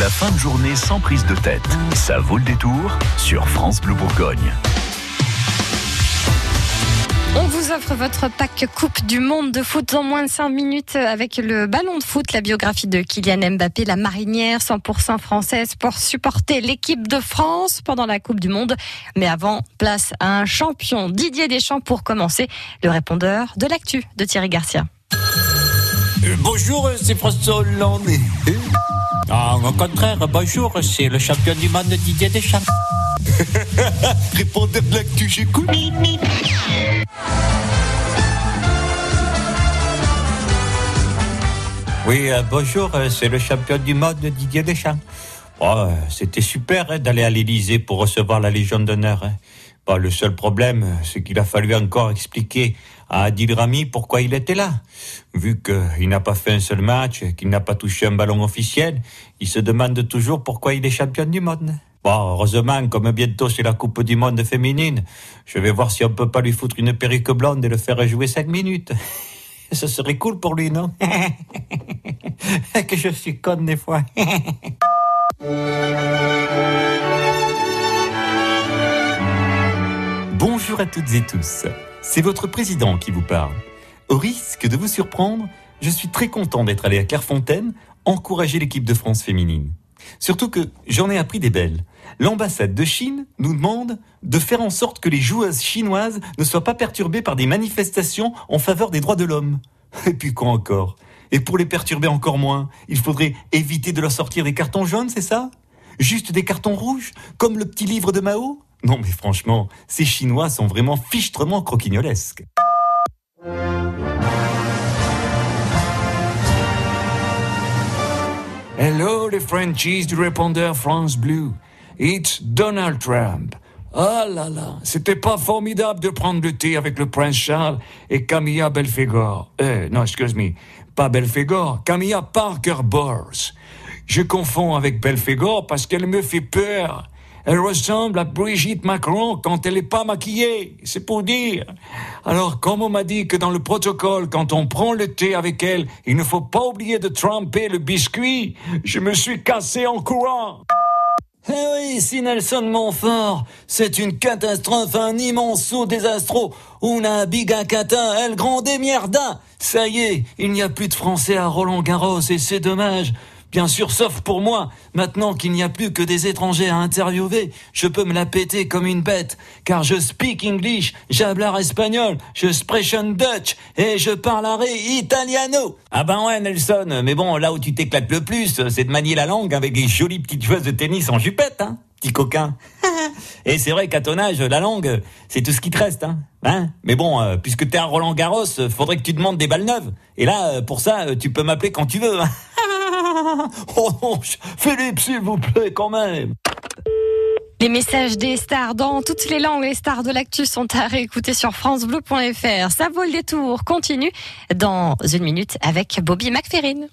La fin de journée sans prise de tête. Ça vaut le détour sur France Bleu Bourgogne. On vous offre votre pack Coupe du Monde de foot en moins de 5 minutes avec le ballon de foot, la biographie de Kylian Mbappé, la marinière 100% française pour supporter l'équipe de France pendant la Coupe du Monde. Mais avant, place à un champion, Didier Deschamps, pour commencer, le répondeur de l'actu de Thierry Garcia. Euh, bonjour, c'est François Hollande. Ah, au contraire, bonjour, c'est le champion du monde Didier Deschamps. Répondeur de l'actu, j'écoute. Oui, euh, bonjour, euh, c'est le champion du monde Didier Deschamps. Oh, C'était super hein, d'aller à l'Élysée pour recevoir la Légion d'honneur. hein. Bon, le seul problème, c'est qu'il a fallu encore expliquer à Adil Rami pourquoi il était là. Vu qu'il n'a pas fait un seul match, qu'il n'a pas touché un ballon officiel, il se demande toujours pourquoi il est champion du monde. Bon, heureusement, comme bientôt c'est la Coupe du Monde féminine, je vais voir si on peut pas lui foutre une perruque blonde et le faire jouer cinq minutes. Ce serait cool pour lui, non? Que je suis conne des fois. Bonjour à toutes et tous. C'est votre président qui vous parle. Au risque de vous surprendre, je suis très content d'être allé à Clairefontaine encourager l'équipe de France féminine. Surtout que j'en ai appris des belles. L'ambassade de Chine nous demande de faire en sorte que les joueuses chinoises ne soient pas perturbées par des manifestations en faveur des droits de l'homme. Et puis quoi encore? Et pour les perturber encore moins, il faudrait éviter de leur sortir des cartons jaunes, c'est ça? Juste des cartons rouges Comme le petit livre de Mao? Non mais franchement, ces Chinois sont vraiment fichtrement croquignolesques. Hello les Frenchies du répondeur France Blue. It's Donald Trump. Oh là là, c'était pas formidable de prendre le thé avec le prince Charles et Camilla Belfegor. Euh, non, excuse me, pas Belfegor, Camilla Parker Bowles. Je confonds avec Belfegor parce qu'elle me fait peur. Elle ressemble à Brigitte Macron quand elle n'est pas maquillée, c'est pour dire. Alors, comme on m'a dit que dans le protocole, quand on prend le thé avec elle, il ne faut pas oublier de tremper le biscuit, je me suis cassé en courant. Eh oui, si Nelson Montfort, c'est une catastrophe, un immense saut désastro. Una biga cata, el grande mierda. Ça y est, il n'y a plus de Français à Roland Garros et c'est dommage. Bien sûr, sauf pour moi. Maintenant qu'il n'y a plus que des étrangers à interviewer, je peux me la péter comme une bête. Car je speak English, j'hablar espagnol, je sprechen Dutch et je parlerai italiano. Ah ben ouais, Nelson, mais bon, là où tu t'éclates le plus, c'est de manier la langue avec des jolies petites joueuses de tennis en jupette, hein, petit coquin. Et c'est vrai qu'à ton âge, la langue, c'est tout ce qui te reste, hein. hein mais bon, euh, puisque t'es à Roland Garros, faudrait que tu demandes des balles neuves. Et là, euh, pour ça, euh, tu peux m'appeler quand tu veux. hein. Oh non, Philippe, s'il vous plaît, quand même. Les messages des stars dans toutes les langues, les stars de l'actu sont à réécouter sur francebleu.fr. Ça vaut le détour, continue dans une minute avec Bobby McFerrin.